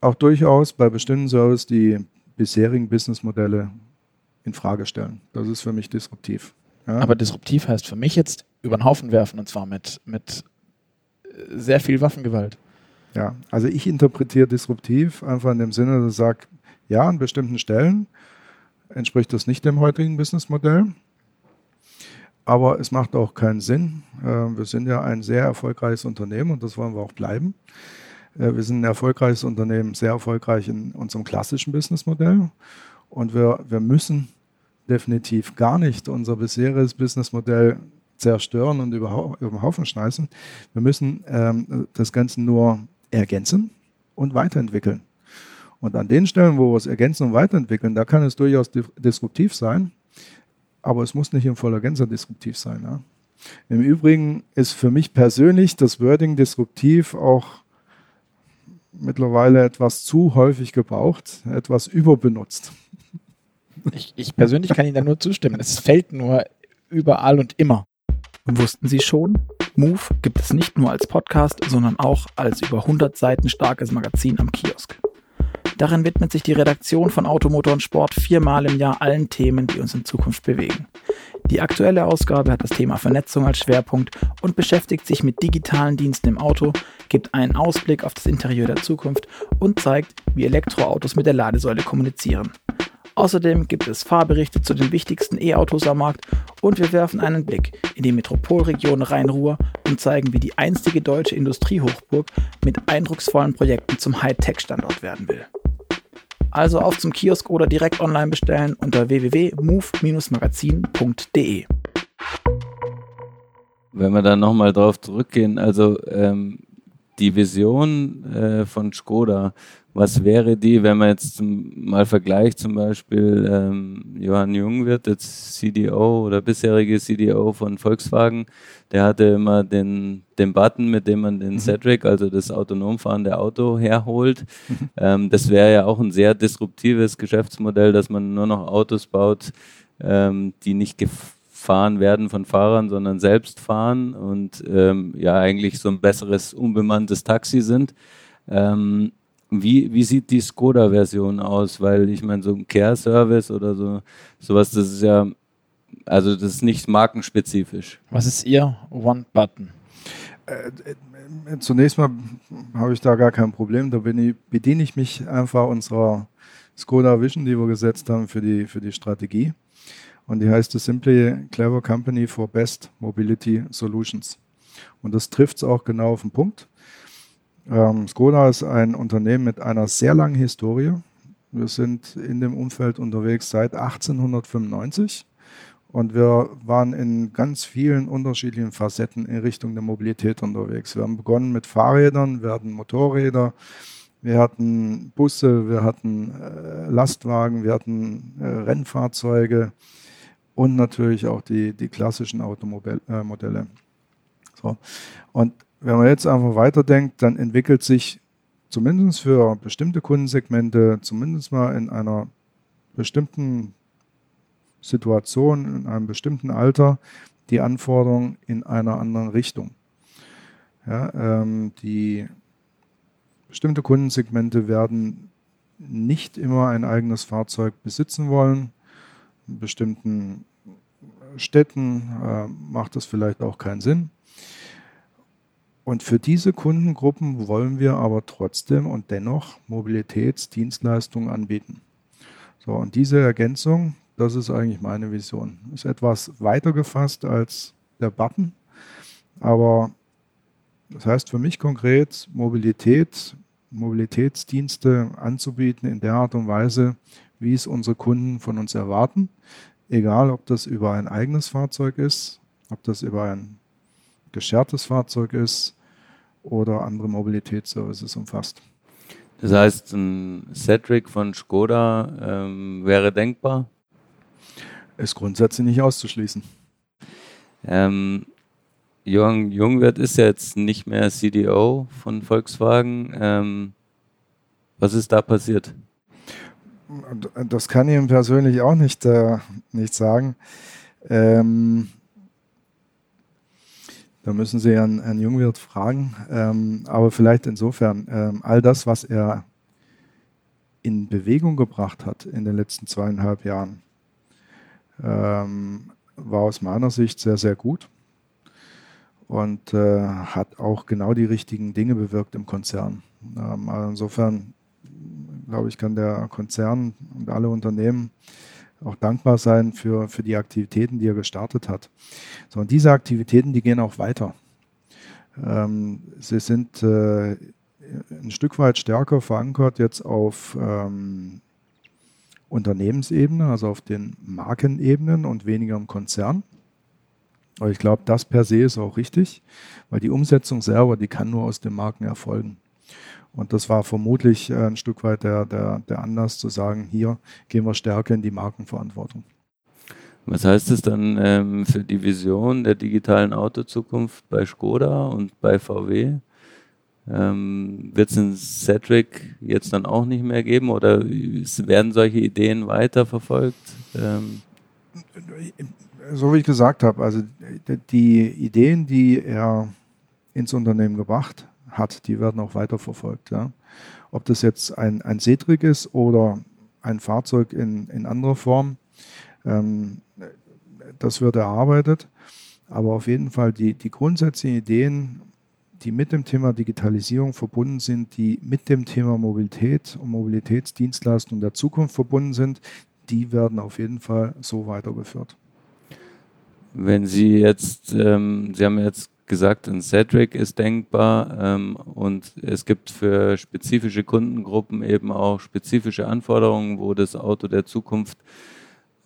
auch durchaus bei bestimmten Services die bisherigen Businessmodelle in Frage stellen. Das ist für mich disruptiv. Ja. Aber disruptiv heißt für mich jetzt über den Haufen werfen und zwar mit, mit äh, sehr viel Waffengewalt. Ja, also ich interpretiere disruptiv einfach in dem Sinne, dass ich sage, ja, an bestimmten Stellen entspricht das nicht dem heutigen Businessmodell. Aber es macht auch keinen Sinn. Äh, wir sind ja ein sehr erfolgreiches Unternehmen und das wollen wir auch bleiben. Äh, wir sind ein erfolgreiches Unternehmen, sehr erfolgreich in unserem klassischen Businessmodell. Und wir, wir müssen definitiv gar nicht unser bisheriges Businessmodell zerstören und über, den Haufen schmeißen. Wir müssen ähm, das Ganze nur ergänzen und weiterentwickeln. Und an den Stellen, wo wir es ergänzen und weiterentwickeln, da kann es durchaus disruptiv sein aber es muss nicht in voller Gänze disruptiv sein. Ja. Im Übrigen ist für mich persönlich das Wording disruptiv auch mittlerweile etwas zu häufig gebraucht, etwas überbenutzt. Ich, ich persönlich kann Ihnen da nur zustimmen. Es fällt nur überall und immer. Wussten Sie schon? Move gibt es nicht nur als Podcast, sondern auch als über 100 Seiten starkes Magazin am Kiosk. Darin widmet sich die Redaktion von Automotor und Sport viermal im Jahr allen Themen, die uns in Zukunft bewegen. Die aktuelle Ausgabe hat das Thema Vernetzung als Schwerpunkt und beschäftigt sich mit digitalen Diensten im Auto, gibt einen Ausblick auf das Interieur der Zukunft und zeigt, wie Elektroautos mit der Ladesäule kommunizieren. Außerdem gibt es Fahrberichte zu den wichtigsten E-Autos am Markt und wir werfen einen Blick in die Metropolregion Rhein-Ruhr und zeigen, wie die einstige deutsche Industriehochburg mit eindrucksvollen Projekten zum Hightech-Standort werden will. Also auf zum Kiosk oder direkt online bestellen unter www.move-magazin.de. Wenn wir dann nochmal drauf zurückgehen, also ähm, die Vision äh, von Skoda, was wäre die, wenn man jetzt zum, mal vergleicht, zum Beispiel ähm, Johann Jung wird jetzt CDO oder bisherige CDO von Volkswagen, der hatte immer den, den Button, mit dem man den mhm. Cedric, also das autonom fahrende Auto, herholt. Mhm. Ähm, das wäre ja auch ein sehr disruptives Geschäftsmodell, dass man nur noch Autos baut, ähm, die nicht gefahren werden von Fahrern, sondern selbst fahren und ähm, ja eigentlich so ein besseres unbemanntes Taxi sind. Ähm, wie, wie sieht die Skoda-Version aus? Weil ich meine, so ein Care-Service oder so, sowas, das ist ja, also das ist nicht markenspezifisch. Was ist Ihr One-Button? Äh, äh, zunächst mal habe ich da gar kein Problem. Da ich, bediene ich mich einfach unserer Skoda Vision, die wir gesetzt haben für die, für die Strategie. Und die heißt es Simply Clever Company for Best Mobility Solutions. Und das trifft es auch genau auf den Punkt. Ähm, Skoda ist ein Unternehmen mit einer sehr langen Historie. Wir sind in dem Umfeld unterwegs seit 1895 Und wir waren in ganz vielen unterschiedlichen Facetten in Richtung der Mobilität unterwegs. Wir haben begonnen mit Fahrrädern, wir hatten Motorräder, wir hatten Busse, wir hatten äh, Lastwagen, wir hatten äh, Rennfahrzeuge und natürlich auch die, die klassischen Automodelle. Äh, so. Und wenn man jetzt einfach weiterdenkt, dann entwickelt sich zumindest für bestimmte Kundensegmente, zumindest mal in einer bestimmten Situation, in einem bestimmten Alter, die Anforderung in einer anderen Richtung. Ja, ähm, die bestimmte Kundensegmente werden nicht immer ein eigenes Fahrzeug besitzen wollen. In bestimmten Städten äh, macht das vielleicht auch keinen Sinn. Und für diese Kundengruppen wollen wir aber trotzdem und dennoch Mobilitätsdienstleistungen anbieten. So, und diese Ergänzung, das ist eigentlich meine Vision. Ist etwas weiter gefasst als der Button, aber das heißt für mich konkret, Mobilität, Mobilitätsdienste anzubieten in der Art und Weise, wie es unsere Kunden von uns erwarten. Egal, ob das über ein eigenes Fahrzeug ist, ob das über ein geschertes Fahrzeug ist oder andere Mobilitätsservices umfasst. Das heißt, ein Cedric von Skoda ähm, wäre denkbar? Ist grundsätzlich nicht auszuschließen. Ähm, Johann Jungwirth ist jetzt nicht mehr CDO von Volkswagen. Ähm, was ist da passiert? Das kann ich ihm persönlich auch nicht, äh, nicht sagen. Ähm, da müssen Sie Herrn, Herrn Jungwirth fragen. Ähm, aber vielleicht insofern, ähm, all das, was er in Bewegung gebracht hat in den letzten zweieinhalb Jahren, ähm, war aus meiner Sicht sehr, sehr gut und äh, hat auch genau die richtigen Dinge bewirkt im Konzern. Ähm, also insofern, glaube ich, kann der Konzern und alle Unternehmen auch dankbar sein für, für die Aktivitäten, die er gestartet hat. So, und diese Aktivitäten, die gehen auch weiter. Ähm, sie sind äh, ein Stück weit stärker verankert jetzt auf ähm, Unternehmensebene, also auf den Markenebenen und weniger im Konzern. Aber ich glaube, das per se ist auch richtig, weil die Umsetzung selber, die kann nur aus den Marken erfolgen. Und das war vermutlich äh, ein Stück weit der, der, der Anlass zu sagen, hier gehen wir stärker in die Markenverantwortung. Was heißt es dann ähm, für die Vision der digitalen Autozukunft bei Skoda und bei VW? Ähm, Wird es einen Cedric jetzt dann auch nicht mehr geben oder werden solche Ideen weiterverfolgt? Ähm so wie ich gesagt habe, also die Ideen, die er ins Unternehmen gebracht hat, die werden auch weiterverfolgt. Ja. Ob das jetzt ein, ein Cedric ist oder ein Fahrzeug in, in anderer Form, ähm, das wird erarbeitet. Aber auf jeden Fall die, die grundsätzlichen Ideen, die mit dem Thema Digitalisierung verbunden sind, die mit dem Thema Mobilität und Mobilitätsdienstleistung der Zukunft verbunden sind, die werden auf jeden Fall so weitergeführt. Wenn Sie jetzt, ähm, Sie haben jetzt gesagt, ein Cedric ist denkbar ähm, und es gibt für spezifische Kundengruppen eben auch spezifische Anforderungen, wo das Auto der Zukunft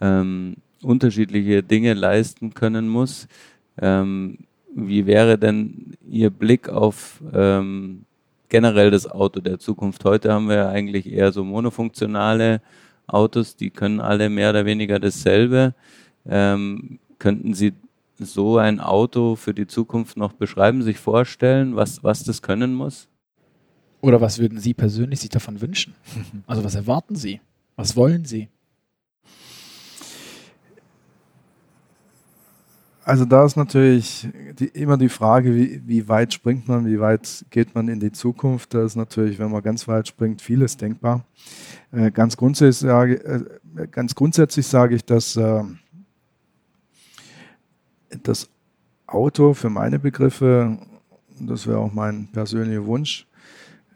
ähm, unterschiedliche Dinge leisten können muss. Ähm, wie wäre denn Ihr Blick auf ähm, generell das Auto der Zukunft? Heute haben wir eigentlich eher so monofunktionale Autos, die können alle mehr oder weniger dasselbe. Ähm, könnten Sie so ein Auto für die Zukunft noch beschreiben, sich vorstellen, was, was das können muss? Oder was würden Sie persönlich sich davon wünschen? Also was erwarten Sie? Was wollen Sie? Also da ist natürlich die, immer die Frage, wie, wie, weit springt man, wie weit geht man in die Zukunft. Da ist natürlich, wenn man ganz weit springt, vieles denkbar. Äh, ganz, grundsätzlich sage, äh, ganz grundsätzlich sage ich, dass äh, das Auto für meine Begriffe, das wäre auch mein persönlicher Wunsch,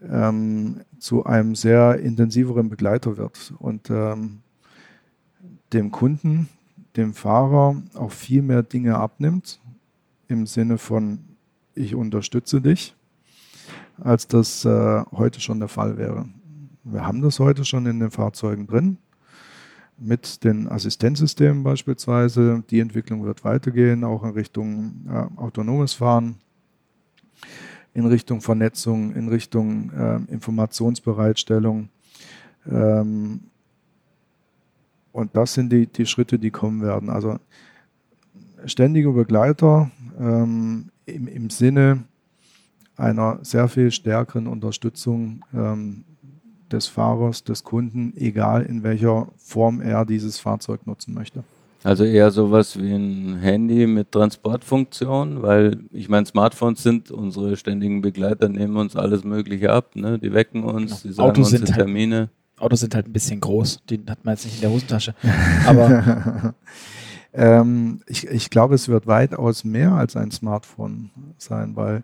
ähm, zu einem sehr intensiveren Begleiter wird und ähm, dem Kunden, dem Fahrer auch viel mehr Dinge abnimmt im Sinne von ich unterstütze dich, als das äh, heute schon der Fall wäre. Wir haben das heute schon in den Fahrzeugen drin. Mit den Assistenzsystemen beispielsweise. Die Entwicklung wird weitergehen, auch in Richtung äh, autonomes Fahren, in Richtung Vernetzung, in Richtung äh, Informationsbereitstellung. Ähm, und das sind die, die Schritte, die kommen werden. Also ständige Begleiter ähm, im, im Sinne einer sehr viel stärkeren Unterstützung ähm, des Fahrers, des Kunden, egal in welcher Form er dieses Fahrzeug nutzen möchte. Also eher sowas wie ein Handy mit Transportfunktion, weil ich meine, Smartphones sind unsere ständigen Begleiter, nehmen uns alles Mögliche ab, ne? Die wecken uns, genau. die sagen Autos uns die Termine. Halt, Autos sind halt ein bisschen groß, die hat man jetzt nicht in der Hosentasche. Aber ähm, ich, ich glaube, es wird weitaus mehr als ein Smartphone sein, weil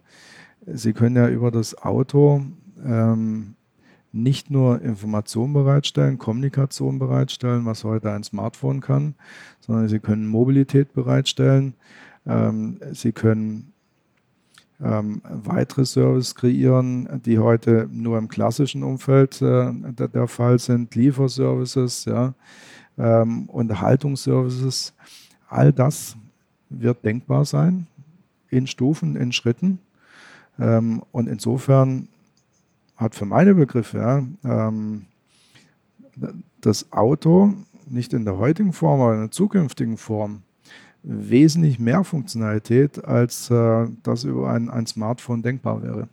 Sie können ja über das Auto ähm, nicht nur Information bereitstellen, Kommunikation bereitstellen, was heute ein Smartphone kann, sondern Sie können Mobilität bereitstellen. Ähm, Sie können ähm, weitere Services kreieren, die heute nur im klassischen Umfeld äh, der, der, Fall sind, Lieferservices, ja, ähm, Unterhaltungsservices. All das wird denkbar sein in Stufen, in Schritten. Ähm, und insofern hat für meine Begriffe ja, ähm, das Auto nicht in der heutigen Form, aber in der zukünftigen Form wesentlich mehr Funktionalität, als äh, das über ein, ein Smartphone denkbar wäre.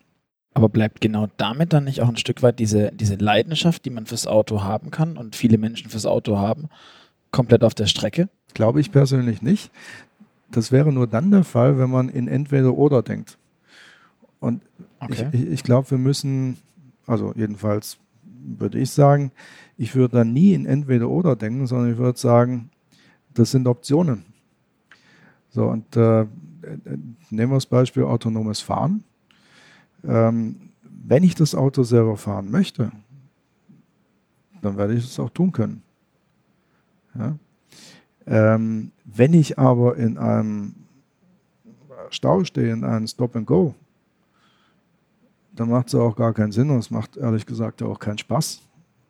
Aber bleibt genau damit dann nicht auch ein Stück weit diese, diese Leidenschaft, die man fürs Auto haben kann und viele Menschen fürs Auto haben, komplett auf der Strecke? Glaube ich persönlich nicht. Das wäre nur dann der Fall, wenn man in entweder oder denkt. Und okay. ich, ich glaube, wir müssen also jedenfalls würde ich sagen, ich würde da nie in entweder oder denken, sondern ich würde sagen, das sind Optionen. So, und äh, nehmen wir das Beispiel autonomes Fahren. Ähm, wenn ich das Auto selber fahren möchte, dann werde ich es auch tun können. Ja? Ähm, wenn ich aber in einem Stau stehe, in einem Stop and Go, dann macht es auch gar keinen Sinn und es macht ehrlich gesagt auch keinen Spaß.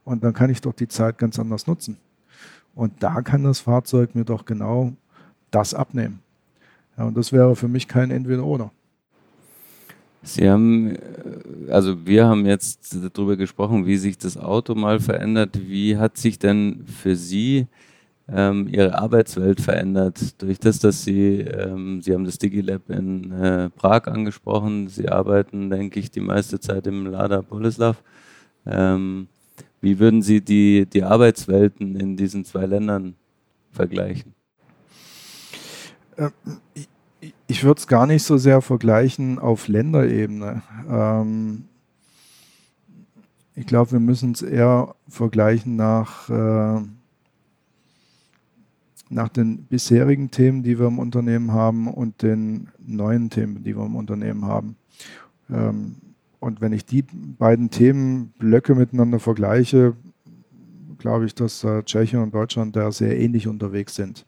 Und dann kann ich doch die Zeit ganz anders nutzen. Und da kann das Fahrzeug mir doch genau das abnehmen. Ja, und das wäre für mich kein Entweder-Oder. Sie haben, äh, also wir haben jetzt darüber gesprochen, wie sich das Auto mal verändert. Wie hat sich denn für Sie ähm, ihre Arbeitswelt verändert. Durch das, dass sie, ähm, sie haben das DigiLab in äh, Prag angesprochen, sie arbeiten, denke ich, die meiste Zeit im Lada Boleslav. Ähm, wie würden Sie die, die Arbeitswelten in diesen zwei Ländern vergleichen? Äh, ich, ich würde es gar nicht so sehr vergleichen auf Länderebene. Ähm, ich glaube, wir müssen es eher vergleichen nach äh, nach den bisherigen Themen, die wir im Unternehmen haben und den neuen Themen, die wir im Unternehmen haben. Ähm, und wenn ich die beiden Themenblöcke miteinander vergleiche, glaube ich, dass äh, Tschechien und Deutschland da sehr ähnlich unterwegs sind.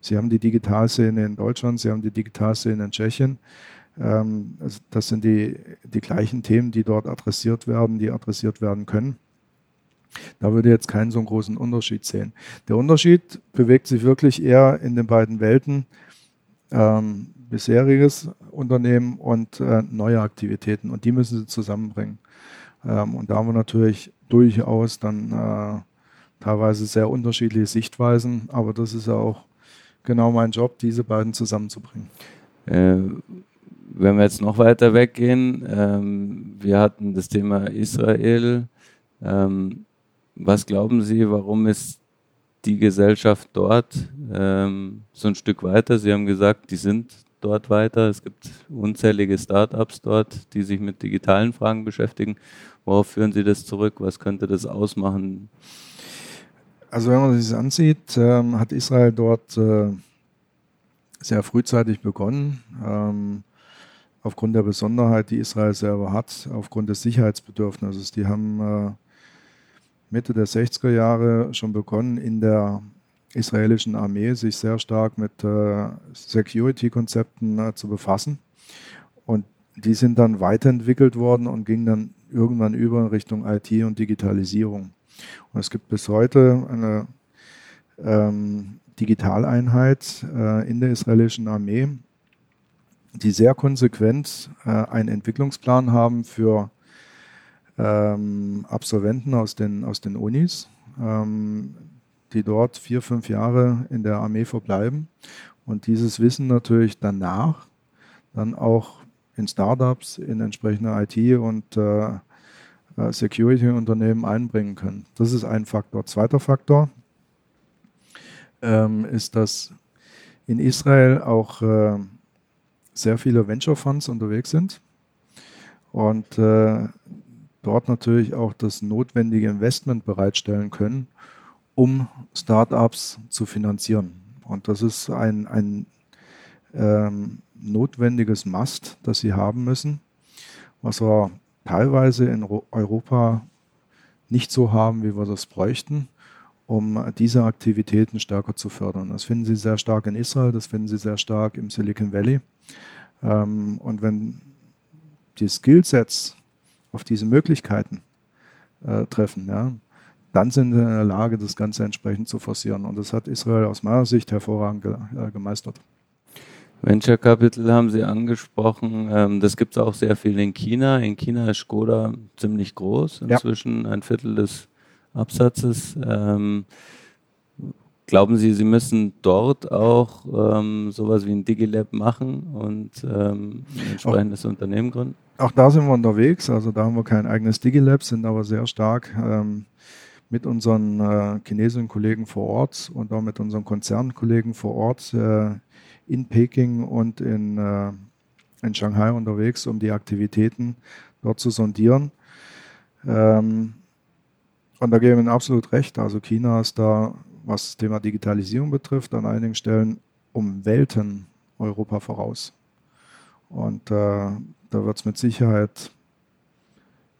Sie haben die Digitalszene in Deutschland, sie haben die Digitalszene in Tschechien. Ähm, das sind die, die gleichen Themen, die dort adressiert werden, die adressiert werden können. Da würde ich jetzt keinen so großen Unterschied sehen. Der Unterschied bewegt sich wirklich eher in den beiden Welten. Ähm, bisheriges Unternehmen und äh, neue Aktivitäten. Und die müssen sie zusammenbringen. Ähm, und da haben wir natürlich durchaus dann äh, teilweise sehr unterschiedliche Sichtweisen, aber das ist ja auch genau mein Job, diese beiden zusammenzubringen. Äh, wenn wir jetzt noch weiter weggehen, ähm, wir hatten das Thema Israel. Ähm, was glauben Sie, warum ist die Gesellschaft dort ähm, so ein Stück weiter? Sie haben gesagt, die sind dort weiter. Es gibt unzählige Startups dort, die sich mit digitalen Fragen beschäftigen. Worauf führen Sie das zurück? Was könnte das ausmachen? Also wenn man sich das ansieht, ähm, hat Israel dort äh, sehr frühzeitig begonnen. Ähm, aufgrund der Besonderheit, die Israel selber hat, aufgrund des Sicherheitsbedürfnisses. Die haben äh, Mitte der 60er Jahre schon begonnen, in der israelischen Armee sich sehr stark mit äh, Security-Konzepten äh, zu befassen. Und die sind dann weiterentwickelt worden und gingen dann irgendwann über in Richtung IT und Digitalisierung. Und es gibt bis heute eine ähm, Digitaleinheit äh, in der israelischen Armee, die sehr konsequent äh, einen Entwicklungsplan haben für ähm, Absolventen aus den, aus den Unis, ähm, die dort vier, fünf Jahre in der Armee verbleiben und dieses Wissen natürlich danach dann auch in Startups, in entsprechende IT- und äh, äh, Security-Unternehmen einbringen können. Das ist ein Faktor. Zweiter Faktor ähm, ist, dass in Israel auch äh, sehr viele Venture Funds unterwegs sind und äh, dort natürlich auch das notwendige Investment bereitstellen können, um Startups zu finanzieren. Und das ist ein, ein ähm, notwendiges Must, das sie haben müssen, was wir teilweise in Europa nicht so haben, wie wir das bräuchten, um diese Aktivitäten stärker zu fördern. Das finden Sie sehr stark in Israel, das finden Sie sehr stark im Silicon Valley. Ähm, und wenn die Skillsets auf diese Möglichkeiten äh, treffen, ja, dann sind sie in der Lage, das Ganze entsprechend zu forcieren. Und das hat Israel aus meiner Sicht hervorragend ge äh, gemeistert. Venture Capital haben Sie angesprochen. Ähm, das gibt es auch sehr viel in China. In China ist Skoda ziemlich groß, inzwischen ja. ein Viertel des Absatzes. Ähm, glauben Sie, Sie müssen dort auch ähm, sowas wie ein Digilab machen und ähm, ein entsprechendes auch, Unternehmen gründen? Auch da sind wir unterwegs. Also da haben wir kein eigenes Digilab, sind aber sehr stark ähm, mit unseren äh, chinesischen Kollegen vor Ort und auch mit unseren Konzernkollegen vor Ort äh, in Peking und in, äh, in Shanghai unterwegs, um die Aktivitäten dort zu sondieren. Ähm, und da gebe ich Ihnen absolut recht. Also China ist da, was das Thema Digitalisierung betrifft, an einigen Stellen um Welten Europa voraus. Und äh, da wird es mit Sicherheit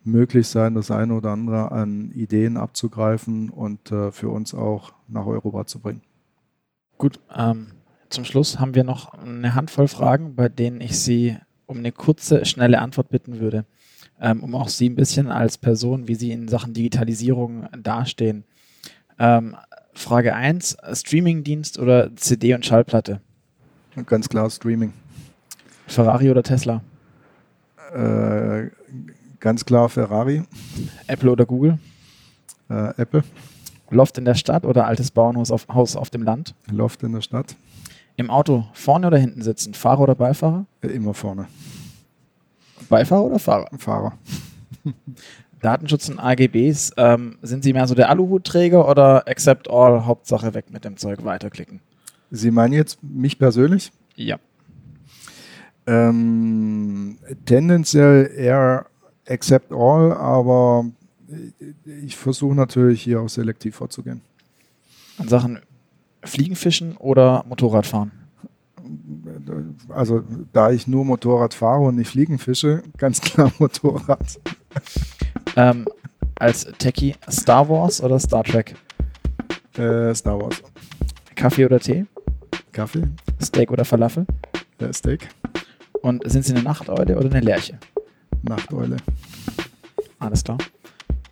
möglich sein, das eine oder andere an Ideen abzugreifen und äh, für uns auch nach Europa zu bringen. Gut, ähm, zum Schluss haben wir noch eine Handvoll Fragen, bei denen ich Sie um eine kurze, schnelle Antwort bitten würde, ähm, um auch Sie ein bisschen als Person, wie Sie in Sachen Digitalisierung dastehen. Ähm, Frage 1, Streamingdienst oder CD und Schallplatte? Ganz klar Streaming. Ferrari oder Tesla? Äh, ganz klar Ferrari. Apple oder Google? Äh, Apple. Loft in der Stadt oder altes Bauernhaus auf, Haus auf dem Land? Loft in der Stadt. Im Auto vorne oder hinten sitzen? Fahrer oder Beifahrer? Immer vorne. Beifahrer oder Fahrer? Fahrer. Datenschutz und AGBs, ähm, sind Sie mehr so der Aluhutträger oder accept all, Hauptsache weg mit dem Zeug, weiterklicken? Sie meinen jetzt mich persönlich? Ja. Ähm, tendenziell eher accept all, aber ich versuche natürlich hier auch selektiv vorzugehen. An Sachen Fliegenfischen oder Motorradfahren? Also, da ich nur Motorrad fahre und nicht Fliegenfische, ganz klar Motorrad. Ähm, als Techie Star Wars oder Star Trek? Äh, Star Wars. Kaffee oder Tee? Kaffee. Steak oder Falafel? Äh, Steak. Und sind Sie eine Nachteule oder eine Lerche? Nachteule. Alles klar.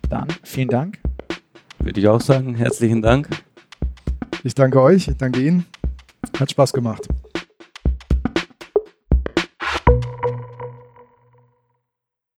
Dann vielen Dank. Würde ich auch sagen. Herzlichen Dank. Ich danke euch, ich danke Ihnen. Hat Spaß gemacht.